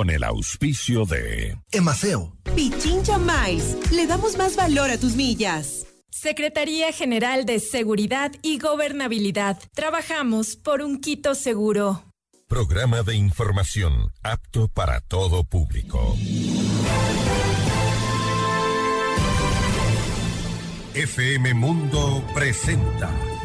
con el auspicio de Emaceo. Pichincha Mais. Le damos más valor a tus millas. Secretaría General de Seguridad y Gobernabilidad. Trabajamos por un Quito seguro. Programa de información apto para todo público. FM Mundo presenta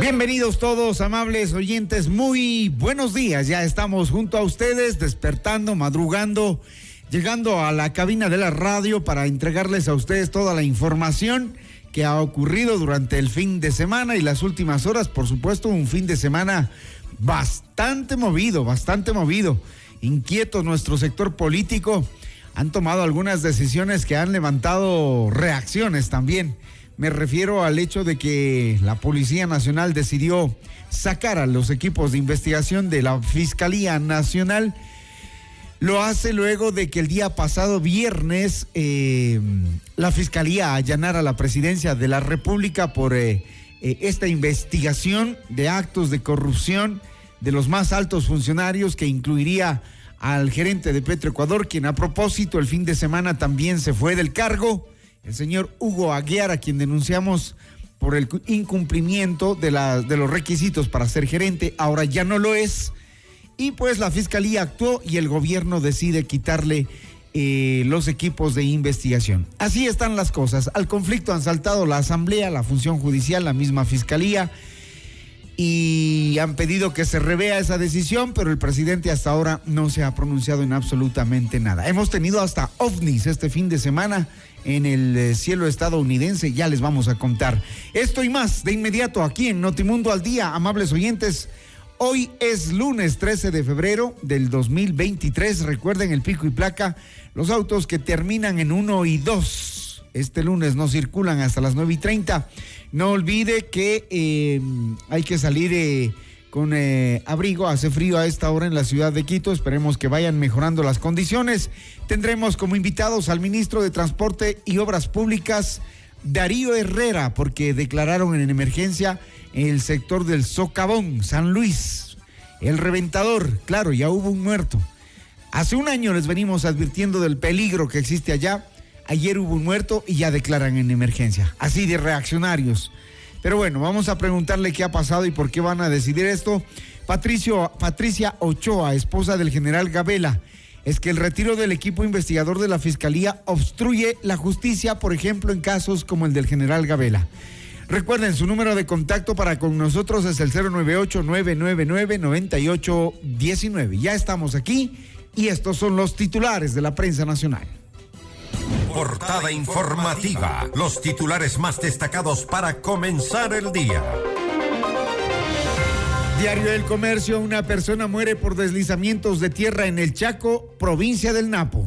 Bienvenidos todos, amables oyentes, muy buenos días. Ya estamos junto a ustedes, despertando, madrugando, llegando a la cabina de la radio para entregarles a ustedes toda la información que ha ocurrido durante el fin de semana y las últimas horas. Por supuesto, un fin de semana bastante movido, bastante movido. Inquieto nuestro sector político. Han tomado algunas decisiones que han levantado reacciones también. Me refiero al hecho de que la Policía Nacional decidió sacar a los equipos de investigación de la Fiscalía Nacional. Lo hace luego de que el día pasado viernes eh, la Fiscalía allanara la presidencia de la República por eh, eh, esta investigación de actos de corrupción de los más altos funcionarios que incluiría al gerente de Petroecuador, quien a propósito el fin de semana también se fue del cargo el señor Hugo Aguiar, a quien denunciamos por el incumplimiento de, de los requisitos para ser gerente, ahora ya no lo es. Y pues la fiscalía actuó y el gobierno decide quitarle eh, los equipos de investigación. Así están las cosas. Al conflicto han saltado la asamblea, la función judicial, la misma fiscalía y han pedido que se revea esa decisión, pero el presidente hasta ahora no se ha pronunciado en absolutamente nada. Hemos tenido hasta ovnis este fin de semana en el eh, cielo estadounidense, ya les vamos a contar. Esto y más de inmediato aquí en Notimundo al Día, amables oyentes. Hoy es lunes 13 de febrero del 2023. Recuerden el pico y placa, los autos que terminan en 1 y 2. Este lunes no circulan hasta las 9 y 30. No olvide que eh, hay que salir eh, con eh, abrigo. Hace frío a esta hora en la ciudad de Quito. Esperemos que vayan mejorando las condiciones. Tendremos como invitados al ministro de Transporte y Obras Públicas, Darío Herrera, porque declararon en emergencia el sector del Socavón, San Luis. El reventador, claro, ya hubo un muerto. Hace un año les venimos advirtiendo del peligro que existe allá Ayer hubo un muerto y ya declaran en emergencia. Así de reaccionarios. Pero bueno, vamos a preguntarle qué ha pasado y por qué van a decidir esto. Patricio, Patricia Ochoa, esposa del general Gabela, es que el retiro del equipo investigador de la Fiscalía obstruye la justicia, por ejemplo, en casos como el del general Gabela. Recuerden, su número de contacto para con nosotros es el 098-999-9819. Ya estamos aquí y estos son los titulares de la prensa nacional. Portada informativa. Los titulares más destacados para comenzar el día. Diario El Comercio, una persona muere por deslizamientos de tierra en el Chaco, provincia del Napo.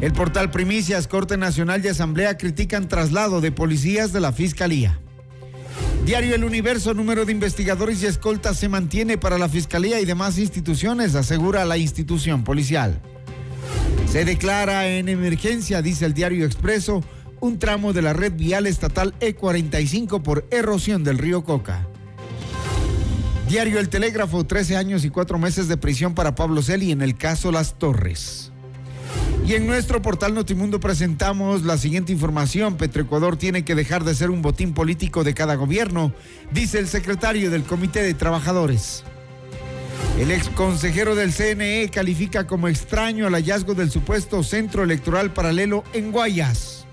El portal Primicias, Corte Nacional y Asamblea critican traslado de policías de la Fiscalía. Diario El Universo, número de investigadores y escoltas se mantiene para la Fiscalía y demás instituciones, asegura la institución policial. Se declara en emergencia, dice el diario Expreso, un tramo de la red vial estatal E45 por erosión del río Coca. Diario El Telégrafo, 13 años y 4 meses de prisión para Pablo Celi en el caso Las Torres. Y en nuestro portal Notimundo presentamos la siguiente información. Petroecuador tiene que dejar de ser un botín político de cada gobierno, dice el secretario del Comité de Trabajadores. El ex consejero del CNE califica como extraño el hallazgo del supuesto centro electoral paralelo en Guayas.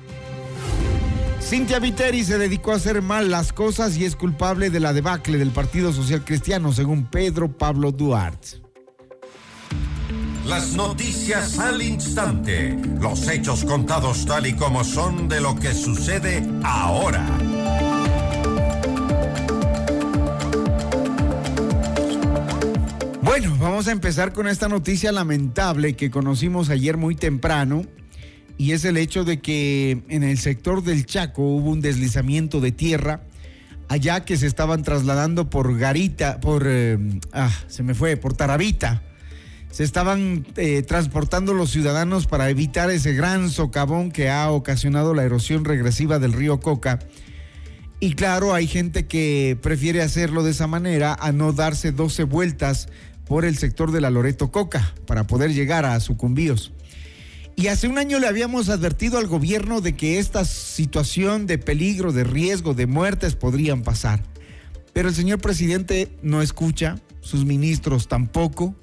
Cintia Viteri se dedicó a hacer mal las cosas y es culpable de la debacle del Partido Social Cristiano, según Pedro Pablo Duarte. Las noticias al instante, los hechos contados tal y como son de lo que sucede ahora. Bueno, vamos a empezar con esta noticia lamentable que conocimos ayer muy temprano y es el hecho de que en el sector del Chaco hubo un deslizamiento de tierra allá que se estaban trasladando por Garita, por, eh, ah, se me fue, por Taravita. Se estaban eh, transportando los ciudadanos para evitar ese gran socavón que ha ocasionado la erosión regresiva del río Coca. Y claro, hay gente que prefiere hacerlo de esa manera a no darse 12 vueltas por el sector de la Loreto Coca para poder llegar a Sucumbíos. Y hace un año le habíamos advertido al gobierno de que esta situación de peligro, de riesgo, de muertes podrían pasar. Pero el señor presidente no escucha, sus ministros tampoco.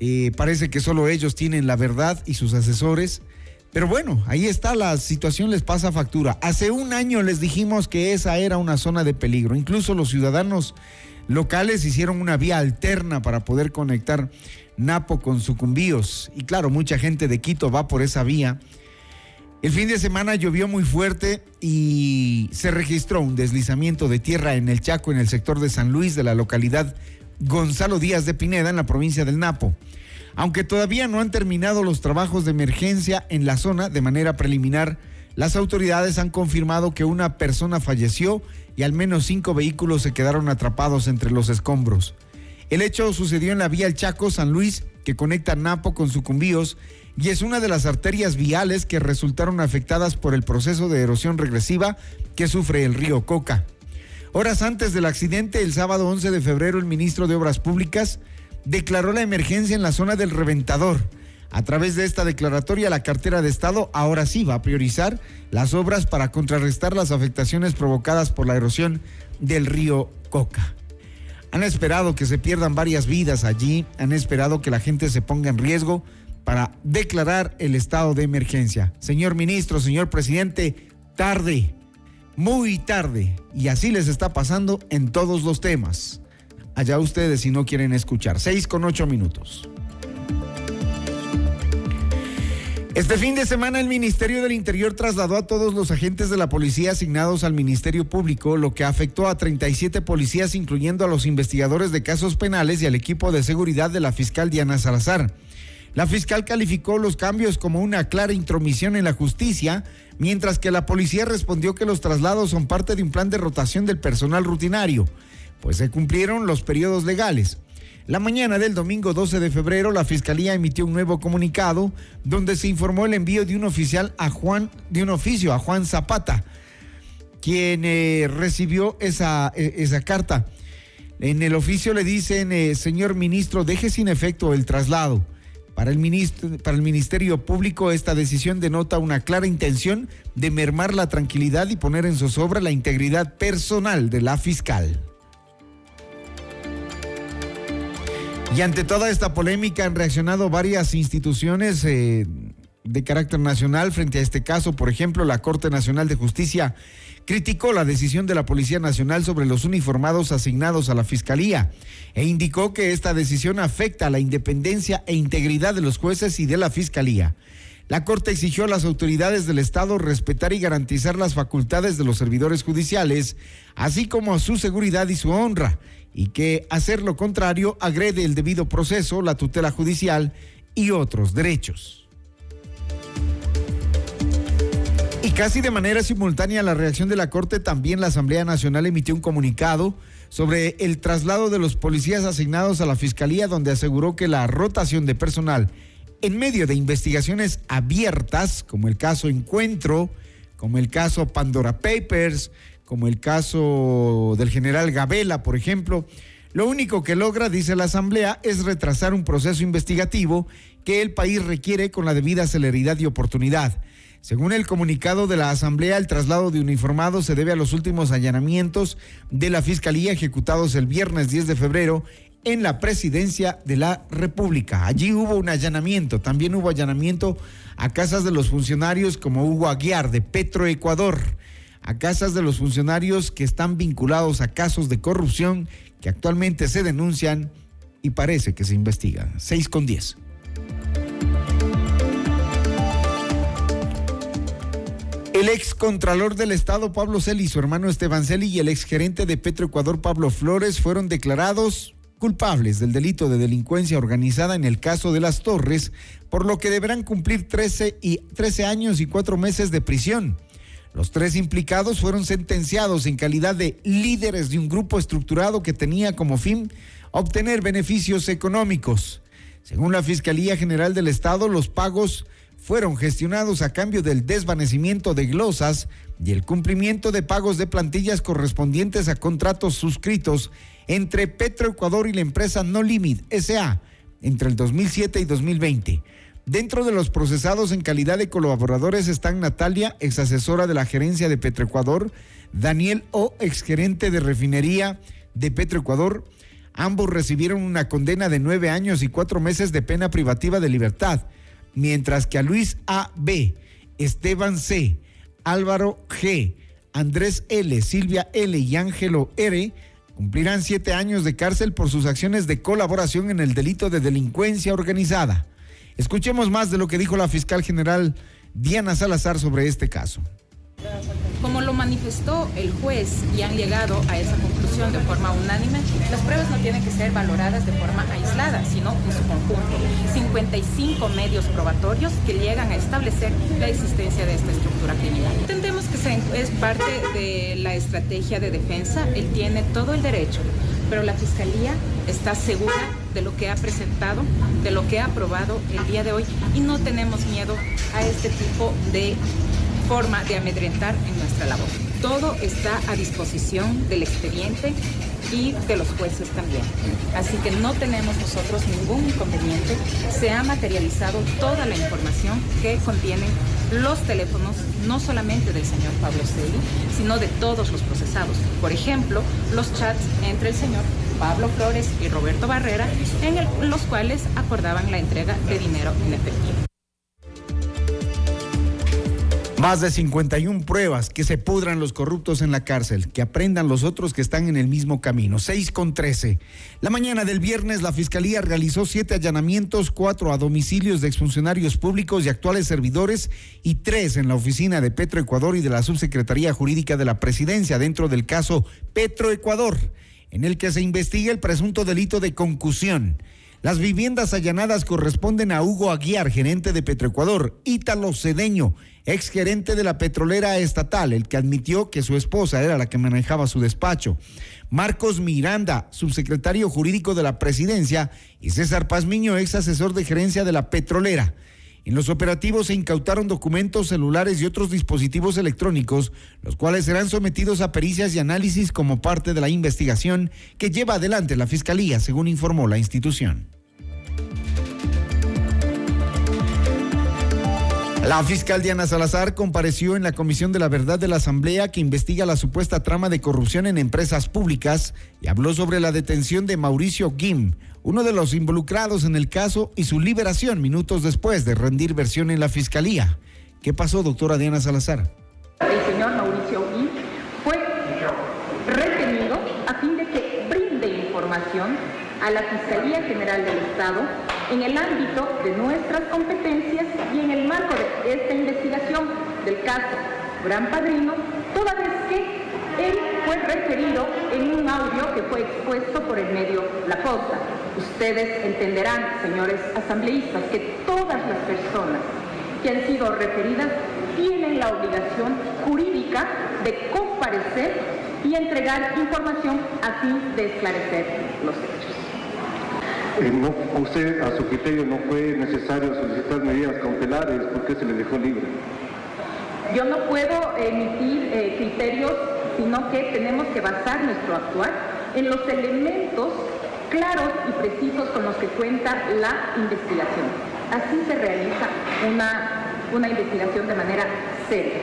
Eh, parece que solo ellos tienen la verdad y sus asesores. Pero bueno, ahí está, la situación les pasa factura. Hace un año les dijimos que esa era una zona de peligro. Incluso los ciudadanos locales hicieron una vía alterna para poder conectar Napo con Sucumbíos. Y claro, mucha gente de Quito va por esa vía. El fin de semana llovió muy fuerte y se registró un deslizamiento de tierra en el Chaco, en el sector de San Luis de la localidad Gonzalo Díaz de Pineda, en la provincia del Napo. Aunque todavía no han terminado los trabajos de emergencia en la zona de manera preliminar, las autoridades han confirmado que una persona falleció y al menos cinco vehículos se quedaron atrapados entre los escombros. El hecho sucedió en la vía El Chaco San Luis, que conecta Napo con Sucumbíos, y es una de las arterias viales que resultaron afectadas por el proceso de erosión regresiva que sufre el río Coca. Horas antes del accidente, el sábado 11 de febrero, el ministro de Obras Públicas declaró la emergencia en la zona del reventador. A través de esta declaratoria, la cartera de Estado ahora sí va a priorizar las obras para contrarrestar las afectaciones provocadas por la erosión del río Coca. Han esperado que se pierdan varias vidas allí, han esperado que la gente se ponga en riesgo para declarar el estado de emergencia. Señor ministro, señor presidente, tarde, muy tarde, y así les está pasando en todos los temas. Allá ustedes si no quieren escuchar. Seis con ocho minutos. Este fin de semana el Ministerio del Interior trasladó a todos los agentes de la policía asignados al Ministerio Público, lo que afectó a 37 policías, incluyendo a los investigadores de casos penales y al equipo de seguridad de la fiscal Diana Salazar. La fiscal calificó los cambios como una clara intromisión en la justicia, mientras que la policía respondió que los traslados son parte de un plan de rotación del personal rutinario, pues se cumplieron los periodos legales. La mañana del domingo 12 de febrero, la Fiscalía emitió un nuevo comunicado donde se informó el envío de un oficial a Juan, de un oficio a Juan Zapata, quien eh, recibió esa, eh, esa carta. En el oficio le dicen, eh, señor ministro, deje sin efecto el traslado. Para el, ministro, para el Ministerio Público esta decisión denota una clara intención de mermar la tranquilidad y poner en zozobra la integridad personal de la fiscal. Y ante toda esta polémica han reaccionado varias instituciones eh, de carácter nacional frente a este caso. Por ejemplo, la Corte Nacional de Justicia criticó la decisión de la Policía Nacional sobre los uniformados asignados a la Fiscalía e indicó que esta decisión afecta a la independencia e integridad de los jueces y de la Fiscalía. La Corte exigió a las autoridades del Estado respetar y garantizar las facultades de los servidores judiciales, así como a su seguridad y su honra, y que hacer lo contrario agrede el debido proceso, la tutela judicial y otros derechos. Y casi de manera simultánea a la reacción de la Corte, también la Asamblea Nacional emitió un comunicado sobre el traslado de los policías asignados a la Fiscalía, donde aseguró que la rotación de personal en medio de investigaciones abiertas, como el caso Encuentro, como el caso Pandora Papers, como el caso del general Gabela, por ejemplo, lo único que logra, dice la Asamblea, es retrasar un proceso investigativo que el país requiere con la debida celeridad y oportunidad. Según el comunicado de la Asamblea, el traslado de uniformados se debe a los últimos allanamientos de la Fiscalía ejecutados el viernes 10 de febrero en la presidencia de la República. Allí hubo un allanamiento, también hubo allanamiento a casas de los funcionarios como Hugo Aguiar de Petro Ecuador a casas de los funcionarios que están vinculados a casos de corrupción que actualmente se denuncian y parece que se investigan. 6 con 10. El ex contralor del Estado Pablo Celi, su hermano Esteban Celi y el ex gerente de Petroecuador Pablo Flores fueron declarados culpables del delito de delincuencia organizada en el caso de las Torres, por lo que deberán cumplir 13, y, 13 años y 4 meses de prisión. Los tres implicados fueron sentenciados en calidad de líderes de un grupo estructurado que tenía como fin obtener beneficios económicos. Según la Fiscalía General del Estado, los pagos fueron gestionados a cambio del desvanecimiento de glosas y el cumplimiento de pagos de plantillas correspondientes a contratos suscritos entre Petroecuador y la empresa No Limit SA entre el 2007 y 2020. Dentro de los procesados en calidad de colaboradores están Natalia, ex asesora de la gerencia de Petroecuador, Daniel O, exgerente de refinería de Petroecuador. Ambos recibieron una condena de nueve años y cuatro meses de pena privativa de libertad mientras que a Luis A. B., Esteban C., Álvaro G., Andrés L., Silvia L. y Ángelo R. cumplirán siete años de cárcel por sus acciones de colaboración en el delito de delincuencia organizada. Escuchemos más de lo que dijo la fiscal general Diana Salazar sobre este caso. Como lo manifestó el juez y han llegado a esa conclusión de forma unánime, las pruebas no tienen que ser valoradas de forma aislada, sino en su conjunto. 55 medios probatorios que llegan a establecer la existencia de esta estructura criminal. Entendemos que es parte de la estrategia de defensa, él tiene todo el derecho, pero la Fiscalía está segura de lo que ha presentado, de lo que ha aprobado el día de hoy y no tenemos miedo a este tipo de forma de amedrentar en nuestra labor. Todo está a disposición del expediente y de los jueces también. Así que no tenemos nosotros ningún inconveniente. Se ha materializado toda la información que contienen los teléfonos, no solamente del señor Pablo Celi, sino de todos los procesados. Por ejemplo, los chats entre el señor Pablo Flores y Roberto Barrera, en los cuales acordaban la entrega de dinero en efectivo. Más de 51 pruebas, que se pudran los corruptos en la cárcel, que aprendan los otros que están en el mismo camino. 6 con 13. La mañana del viernes, la Fiscalía realizó siete allanamientos, cuatro a domicilios de exfuncionarios públicos y actuales servidores y tres en la oficina de Petroecuador y de la Subsecretaría Jurídica de la Presidencia dentro del caso Petroecuador, en el que se investiga el presunto delito de concusión. Las viviendas allanadas corresponden a Hugo Aguiar, gerente de Petroecuador, Ítalo Cedeño, ex gerente de la petrolera estatal, el que admitió que su esposa era la que manejaba su despacho. Marcos Miranda, subsecretario jurídico de la presidencia, y César Pazmiño, ex asesor de gerencia de la petrolera. En los operativos se incautaron documentos, celulares y otros dispositivos electrónicos, los cuales serán sometidos a pericias y análisis como parte de la investigación que lleva adelante la Fiscalía, según informó la institución. La fiscal Diana Salazar compareció en la Comisión de la Verdad de la Asamblea que investiga la supuesta trama de corrupción en empresas públicas y habló sobre la detención de Mauricio Gim, uno de los involucrados en el caso y su liberación minutos después de rendir versión en la Fiscalía. ¿Qué pasó, doctora Diana Salazar? El señor Mauricio Gim fue retenido a fin de que brinde información a la Fiscalía General del Estado en el ámbito de nuestras competencias y en el marco de esta investigación del caso Gran Padrino, toda vez que fue referido en un audio que fue expuesto por el medio La Cosa. Ustedes entenderán, señores asambleístas, que todas las personas que han sido referidas tienen la obligación jurídica de comparecer y entregar información a fin de esclarecer los hechos. Eh, usted, a su criterio, no fue necesario solicitar medidas cautelares, porque se le dejó libre? Yo no puedo emitir eh, criterios, sino que tenemos que basar nuestro actuar en los elementos claros y precisos con los que cuenta la investigación. Así se realiza una, una investigación de manera seria.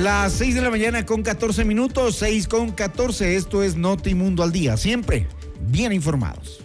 Las 6 de la mañana con 14 minutos, 6 con 14. Esto es Notimundo al día. Siempre bien informados.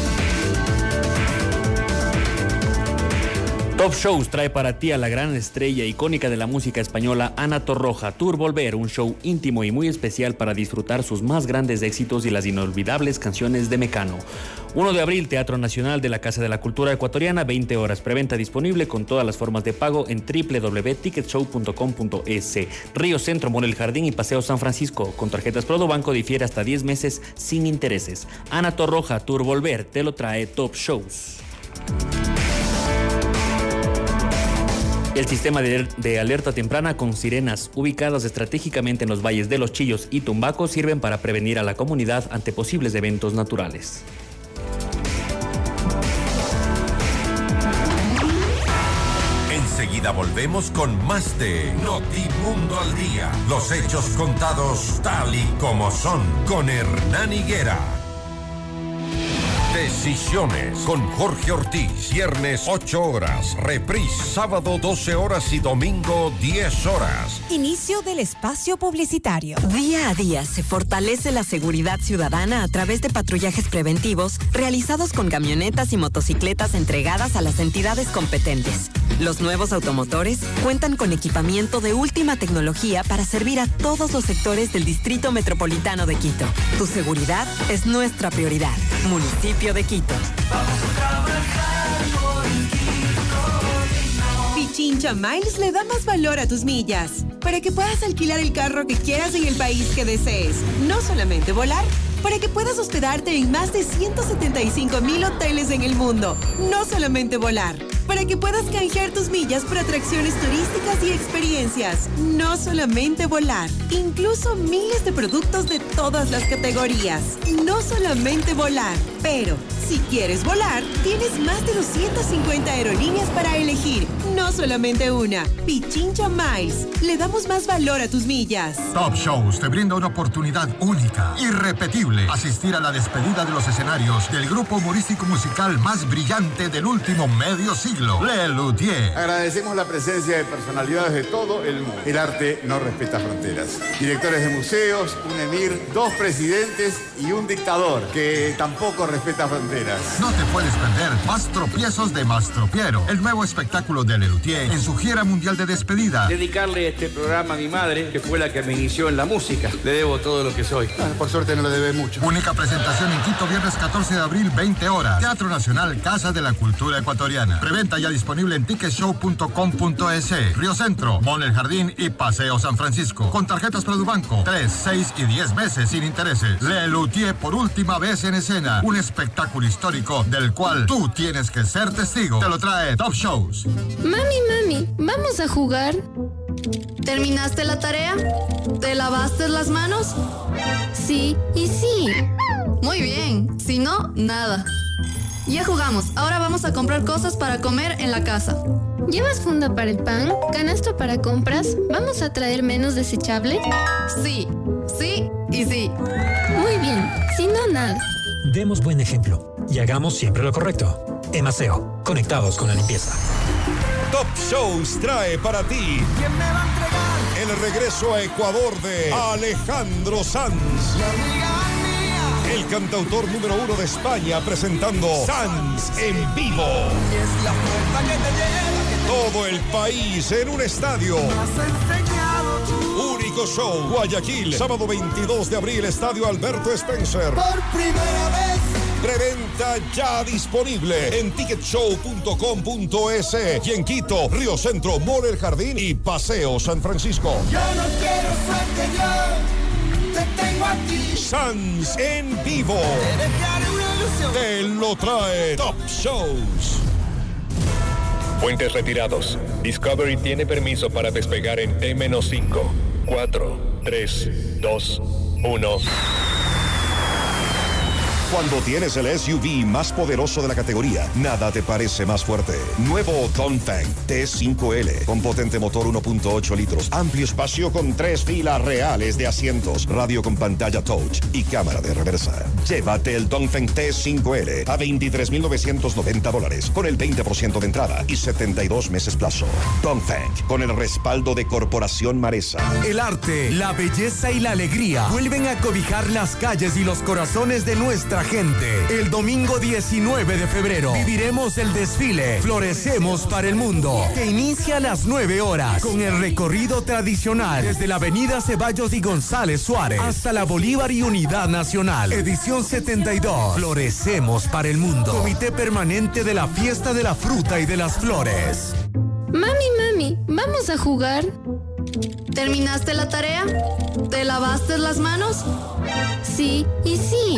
Top Shows trae para ti a la gran estrella icónica de la música española Ana Torroja Tour Volver, un show íntimo y muy especial para disfrutar sus más grandes éxitos y las inolvidables canciones de Mecano. 1 de abril, Teatro Nacional de la Casa de la Cultura Ecuatoriana, 20 horas, preventa disponible con todas las formas de pago en www.ticketshow.com.es. Río Centro, Morel Jardín y Paseo San Francisco, con tarjetas Banco difiere hasta 10 meses sin intereses. Ana Torroja Tour Volver, te lo trae Top Shows. El sistema de, alerta temprana con sirenas ubicadas estratégicamente en los valles de Los Chillos y Tumbaco sirven para prevenir a la comunidad ante posibles eventos naturales. Enseguida volvemos con más de Notimundo al Día. Los hechos contados tal y como son con Hernán Higuera. Decisiones con Jorge Ortiz. Viernes 8 horas. Reprise sábado 12 horas y domingo 10 horas. Inicio del espacio publicitario. Día a día se fortalece la seguridad ciudadana a través de patrullajes preventivos realizados con camionetas y motocicletas entregadas a las entidades competentes. Los nuevos automotores cuentan con equipamiento de última tecnología para servir a todos los sectores del Distrito Metropolitano de Quito. Tu seguridad es nuestra prioridad. Municipio de Quito. Pichincha Miles le da más valor a tus millas para que puedas alquilar el carro que quieras en el país que desees. No solamente volar, para que puedas hospedarte en más de 175 mil hoteles en el mundo. No solamente volar para que puedas canjear tus millas por atracciones turísticas y experiencias. No solamente volar, incluso miles de productos de todas las categorías. No solamente volar, pero si quieres volar, tienes más de 250 aerolíneas para elegir. No solamente una. Pichincha Miles. Le damos más valor a tus millas. Top Shows te brinda una oportunidad única, irrepetible. Asistir a la despedida de los escenarios del grupo humorístico musical más brillante del último medio siglo, Le Luthier. Agradecemos la presencia de personalidades de todo el mundo. El arte no respeta fronteras. Directores de museos, un emir, dos presidentes y un dictador que tampoco respeta fronteras. No te puedes perder Más tropiezos de Mastropiero, el nuevo espectáculo de Lelutier en su gira mundial de despedida. Dedicarle este programa a mi madre, que fue la que me inició en la música. Le debo todo lo que soy. Ah, por suerte no le debe mucho. Única presentación en Quito, viernes 14 de abril, 20 horas. Teatro Nacional, Casa de la Cultura Ecuatoriana. Preventa ya disponible en ticketshow.com.es. Río Centro, Mon El Jardín y Paseo San Francisco. Con tarjetas Banco 3, 6 y 10 meses sin intereses. Lelutier por última vez en escena. Un espectáculo histórico del cual tú tienes que ser testigo. Te lo trae Top Shows. Mami, mami, ¿vamos a jugar? ¿Terminaste la tarea? ¿Te lavaste las manos? Sí y sí. Muy bien, si no, nada. Ya jugamos, ahora vamos a comprar cosas para comer en la casa. ¿Llevas funda para el pan? ¿Canasto para compras? ¿Vamos a traer menos desechable? Sí, sí y sí. Muy bien, si no, nada. Demos buen ejemplo y hagamos siempre lo correcto. Emaseo, conectados con la limpieza. Top Shows trae para ti. ¿Quién me va a entregar? El regreso a Ecuador de Alejandro Sanz. El cantautor número uno de España presentando Sanz en vivo. Es la puerta que te lleva. Todo el país en un estadio. Único show, Guayaquil, sábado 22 de abril, Estadio Alberto Spencer. Por primera vez. Preventa ya disponible en ticketshow.com.es y en Quito, Río Centro, Mall El Jardín y Paseo San Francisco. Yo no quiero suerte, yo te tengo aquí. Sans en vivo. Te dejaré una ilusión. Te lo trae Top Shows. Puentes retirados. Discovery tiene permiso para despegar en T-5, 4, 3, 2, 1. Cuando tienes el SUV más poderoso de la categoría, nada te parece más fuerte. Nuevo Dongfeng T5L con potente motor 1.8 litros, amplio espacio con tres filas reales de asientos, radio con pantalla touch y cámara de reversa. Llévate el Dongfeng T5L a 23.990 dólares con el 20% de entrada y 72 meses plazo. Dongfeng con el respaldo de Corporación Maresa. El arte, la belleza y la alegría vuelven a cobijar las calles y los corazones de nuestra gente. El domingo 19 de febrero viviremos el desfile Florecemos para el Mundo, que inicia a las 9 horas con el recorrido tradicional desde la avenida Ceballos y González Suárez hasta la Bolívar y Unidad Nacional. Edición 72. Florecemos para el Mundo. Comité Permanente de la Fiesta de la Fruta y de las Flores. Mami, mami, ¿vamos a jugar? ¿Terminaste la tarea? ¿Te lavaste las manos? Sí y sí.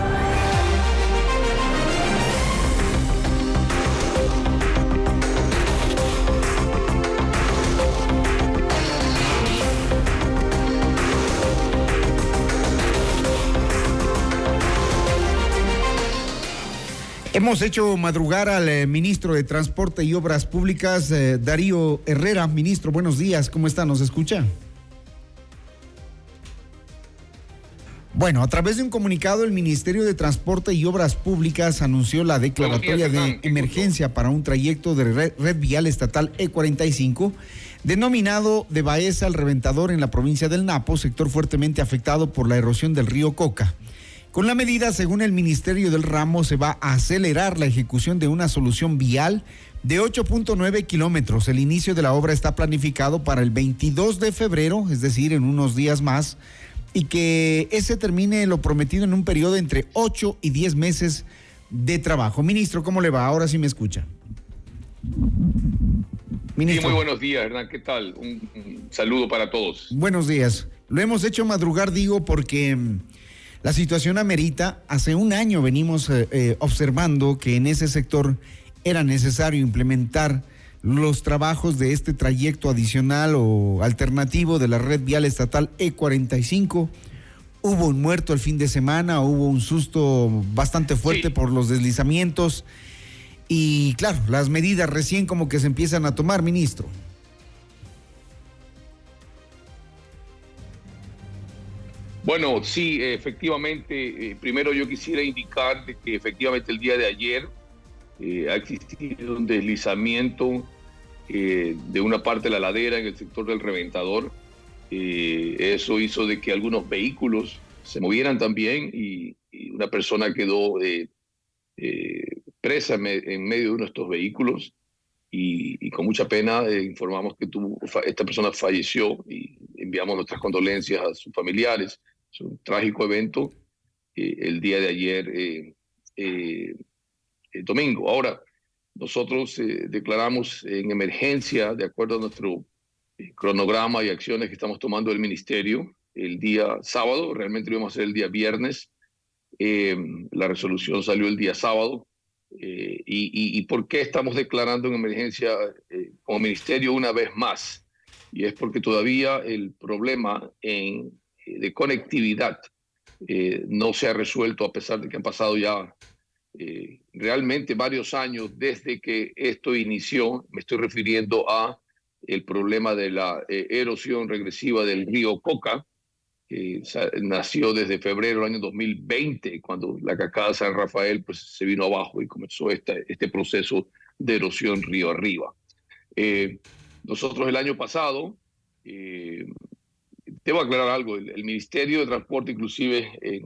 Hemos hecho madrugar al eh, ministro de Transporte y Obras Públicas, eh, Darío Herrera. Ministro, buenos días. ¿Cómo está? ¿Nos escucha? Bueno, a través de un comunicado, el Ministerio de Transporte y Obras Públicas anunció la declaratoria de emergencia para un trayecto de red, red vial estatal E45, denominado de Baeza al Reventador en la provincia del Napo, sector fuertemente afectado por la erosión del río Coca. Con la medida, según el Ministerio del Ramo, se va a acelerar la ejecución de una solución vial de 8.9 kilómetros. El inicio de la obra está planificado para el 22 de febrero, es decir, en unos días más, y que ese termine lo prometido en un periodo entre 8 y 10 meses de trabajo. Ministro, ¿cómo le va? Ahora sí me escucha. Ministro. Sí, muy buenos días, Hernán. ¿Qué tal? Un, un saludo para todos. Buenos días. Lo hemos hecho madrugar, digo, porque la situación amerita, hace un año venimos eh, eh, observando que en ese sector era necesario implementar los trabajos de este trayecto adicional o alternativo de la red vial estatal E45. Hubo un muerto el fin de semana, hubo un susto bastante fuerte sí. por los deslizamientos y claro, las medidas recién como que se empiezan a tomar, ministro. Bueno, sí, efectivamente, eh, primero yo quisiera indicar que efectivamente el día de ayer eh, ha existido un deslizamiento eh, de una parte de la ladera en el sector del reventador. Eh, eso hizo de que algunos vehículos se movieran también y, y una persona quedó presa en, me, en, medio de uno de estos vehículos y, y con mucha pena informamos que esta persona falleció y enviamos nuestras condolencias a sus familiares. Es un trágico evento eh, el día de ayer, eh, eh, el domingo. Ahora, nosotros declaramos en emergencia, de acuerdo a nuestro cronograma y acciones que estamos tomando el ministerio, el día sábado, realmente lo íbamos a hacer el día viernes. la resolución salió el día sábado. Y, y, y, por qué estamos declarando en emergencia como ministerio una vez más? Y es porque todavía el problema en de conectividad eh, no se ha resuelto a pesar de que han pasado ya eh, realmente varios años desde que esto inició. Me estoy refiriendo a el problema de la eh, erosión regresiva del río Coca, que nació desde febrero del año 2020, cuando la cascada San Rafael pues, se vino abajo y comenzó este, este proceso de erosión río arriba. Nosotros el año pasado, debo aclarar algo, el, Ministerio de Transporte inclusive en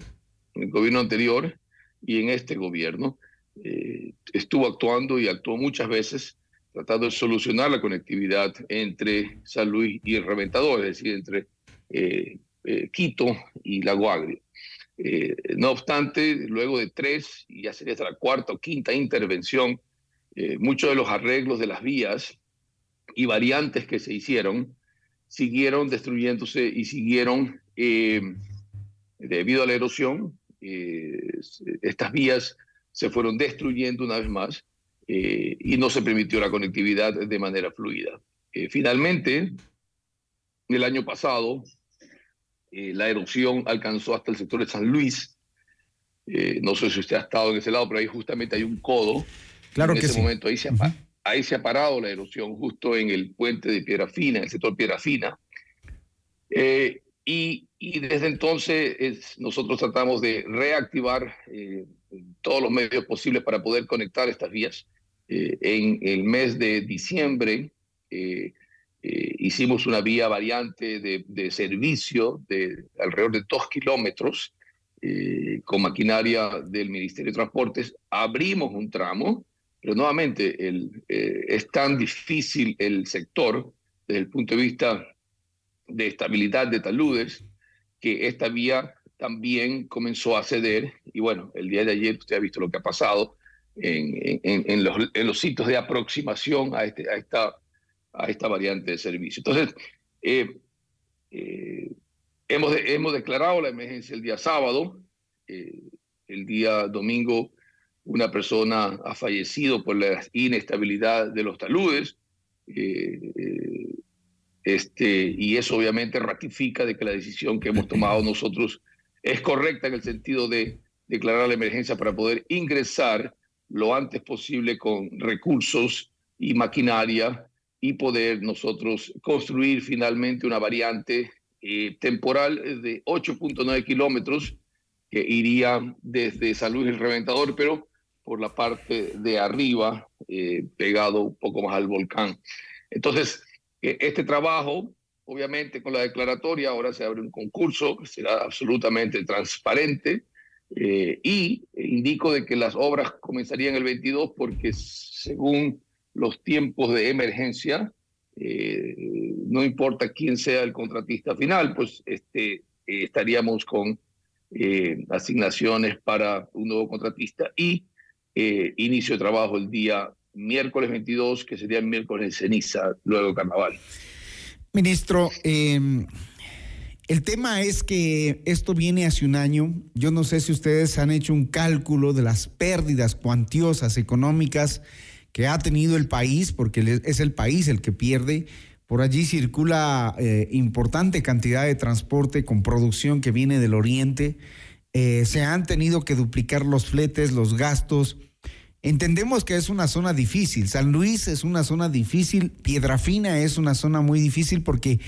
el gobierno anterior y en este gobierno eh, estuvo actuando y actuó muchas veces tratando de solucionar la conectividad entre San Luis y el Reventador, es decir, entre eh, eh, Quito y Lago Agrio. no obstante, luego de tres, y ya sería hasta la cuarta o quinta intervención, muchos de los arreglos de las vías y variantes que se hicieron siguieron destruyéndose y siguieron, debido a la erosión, estas vías se fueron destruyendo una vez más eh, y no se permitió la conectividad de manera fluida. Eh, finalmente, el año pasado, eh, la erupción alcanzó hasta el sector de San Luis. no sé si usted ha estado en ese lado, pero ahí justamente hay un codo. Claro en que ese sí. momento ahí se, ha, ahí se ha parado la erupción, justo en el puente de Piedra Fina, en el sector Piedra Fina. Y, desde entonces nosotros tratamos de reactivar todos los medios posibles para poder conectar estas vías. Eh, en el mes de diciembre eh, eh, hicimos una vía variante de, de, servicio de alrededor de dos kilómetros con maquinaria del Ministerio de Transportes. Abrimos un tramo, pero nuevamente el, es tan difícil el sector desde el punto de vista de estabilidad de taludes que esta vía también comenzó a ceder y bueno, el día de ayer usted ha visto lo que ha pasado en, los, sitios de aproximación a, este, a, esta, variante de servicio. Entonces, eh, eh, hemos, de, hemos declarado la emergencia el día sábado, eh, el día domingo una persona ha fallecido por la inestabilidad de los taludes, este, y eso obviamente ratifica de que la decisión que hemos tomado nosotros es correcta en el sentido de declarar la emergencia para poder ingresar lo antes posible con recursos y maquinaria y poder nosotros construir finalmente una variante eh, temporal de 8.9 kilómetros que iría desde San Luis el Reventador, pero por la parte de arriba, eh, pegado un poco más al volcán. Entonces, eh, este trabajo Obviamente con la declaratoria ahora se abre un concurso que será absolutamente transparente eh, y indico de que las obras comenzarían el 22 porque según los tiempos de emergencia, no importa quién sea el contratista final, pues este, estaríamos con asignaciones para un nuevo contratista y eh, inicio de trabajo el día miércoles 22, que sería el miércoles ceniza, luego carnaval. Ministro, eh, el tema es que esto viene hace un año. Yo no sé si ustedes han hecho un cálculo de las pérdidas cuantiosas económicas que ha tenido el país, porque es el país el que pierde. Por allí circula eh, importante cantidad de transporte con producción que viene del oriente. Se han tenido que duplicar los fletes, los gastos. Entendemos que es una zona difícil. San Luis es una zona difícil. Piedrafina es una zona muy difícil porque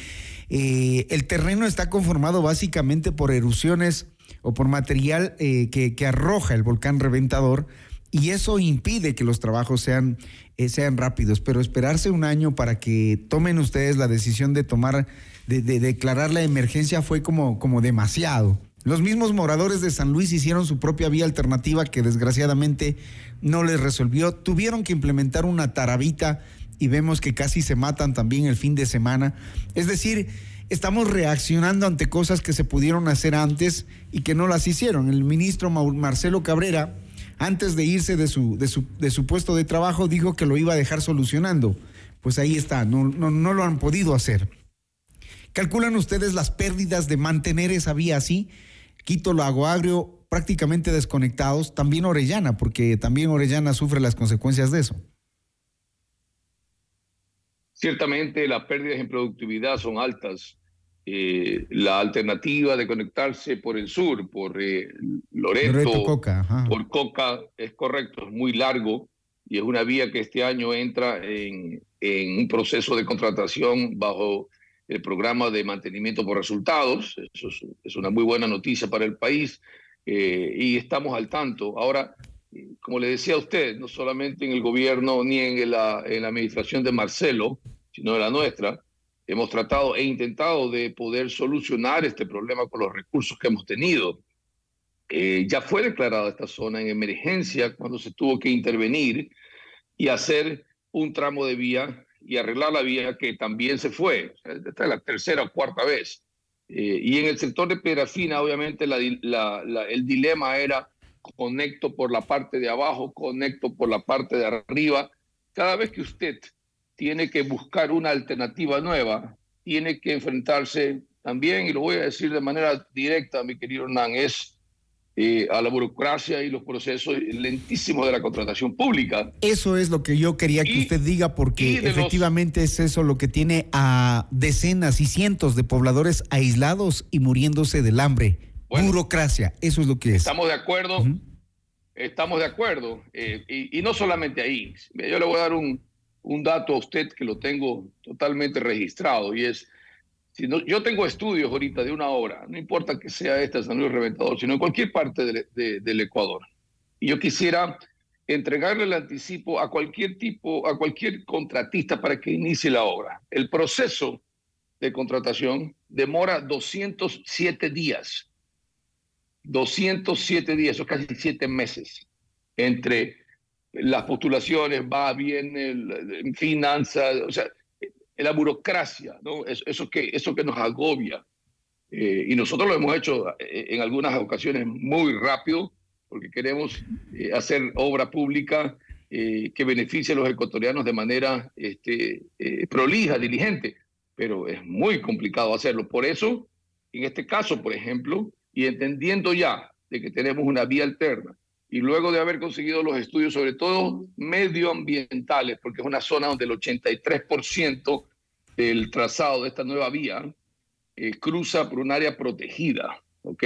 eh, el terreno está conformado básicamente por erupciones o por material eh, que, que, arroja el volcán reventador y eso impide que los trabajos sean, eh, sean rápidos. Pero esperarse un año para que tomen ustedes la decisión de tomar, de, de declarar la emergencia fue como, como demasiado. Los mismos moradores de San Luis hicieron su propia vía alternativa que desgraciadamente no les resolvió. Tuvieron que implementar una tarabita y vemos que casi se matan también el fin de semana. Es decir, estamos reaccionando ante cosas que se pudieron hacer antes y que no las hicieron. El ministro Marcelo Cabrera, antes de irse de su, de su, de su puesto de trabajo, dijo que lo iba a dejar solucionando. Pues ahí está, no, no, no lo han podido hacer. ¿Calculan ustedes las pérdidas de mantener esa vía así? Quito Lago Agrio prácticamente desconectados, también Orellana, porque también Orellana sufre las consecuencias de eso. Ciertamente las pérdidas en productividad son altas. Eh, la alternativa de conectarse por el sur, por eh, Loreto, Loreto Coca, por Coca, es correcto, es muy largo y es una vía que este año entra en, en un proceso de contratación bajo el programa de mantenimiento por resultados. Eso es, es una muy buena noticia para el país eh, y estamos al tanto. Ahora, como le decía a usted, no solamente en el gobierno ni en la, en administración de Marcelo, sino de la nuestra, hemos tratado e intentado de poder solucionar este problema con los recursos que hemos tenido. Eh, ya fue declarada esta zona en emergencia cuando se tuvo que intervenir y hacer un tramo de vía y arreglar la vía que también se fue. Esta es la tercera o cuarta vez. Eh, y en el sector de Piedra Fina, obviamente, el dilema era conecto por la parte de abajo, conecto por la parte de arriba. Cada vez que usted tiene que buscar una alternativa nueva, tiene que enfrentarse también, y lo voy a decir de manera directa, mi querido Hernán, es eh, a la burocracia y los procesos lentísimos de la contratación pública. Eso es lo que yo quería que usted diga, porque efectivamente es eso lo que tiene a decenas y cientos de pobladores aislados y muriéndose del hambre. burocracia, eso es lo que es. Estamos de acuerdo, estamos de acuerdo, eh, y, no solamente ahí. Yo le voy a dar un, un dato a usted que lo tengo totalmente registrado, y es yo tengo estudios ahorita de una obra, no importa que sea esta San Luis Reventador, sino en cualquier parte del Ecuador. Y yo quisiera entregarle el anticipo a cualquier tipo, a cualquier contratista para que inicie la obra. El proceso de contratación demora 207 días. 207 días, eso es casi 7 meses. Entre las postulaciones, va, bien, finanzas, o sea, la burocracia, ¿no? Eso, que, eso que nos agobia. Eh, y nosotros lo hemos hecho eh, en algunas ocasiones muy rápido, porque queremos eh, hacer obra pública que beneficie a los ecuatorianos de manera este, prolija, diligente, pero es muy complicado hacerlo. Por eso, en este caso, por ejemplo, y entendiendo ya de que tenemos una vía alterna, y luego de haber conseguido los estudios, sobre todo medioambientales, porque es una zona donde el 83% del trazado de esta nueva vía eh, cruza por un área protegida, ¿ok?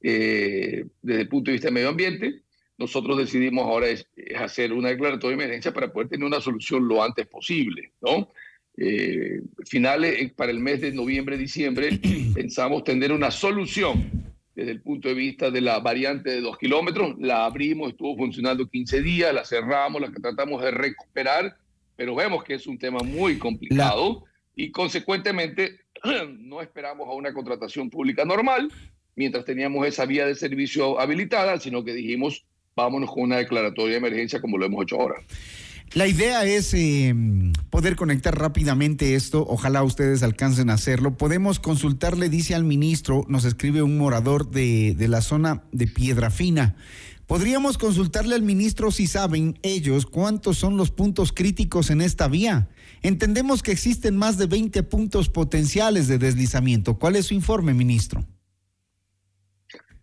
Eh, desde el punto de vista del medio ambiente, nosotros decidimos ahora es, hacer una declaratoria de emergencia para poder tener una solución lo antes posible, ¿no? Eh, finales, para el mes de noviembre, diciembre, pensamos tener una solución desde el punto de vista de la variante de dos kilómetros. La abrimos, estuvo funcionando 15 días, la cerramos, la que tratamos de recuperar, pero vemos que es un tema muy complicado y consecuentemente no esperamos a una contratación pública normal mientras teníamos esa vía de servicio habilitada, sino que dijimos vámonos con una declaratoria de emergencia como lo hemos hecho ahora. La idea es eh, poder conectar rápidamente esto, ojalá ustedes alcancen a hacerlo. Podemos consultarle, dice al ministro, nos escribe un morador de, de la zona de Piedra Fina. Podríamos consultarle al ministro si saben ellos cuántos son los puntos críticos en esta vía. Entendemos que existen más de 20 puntos potenciales de deslizamiento. ¿Cuál es su informe, ministro?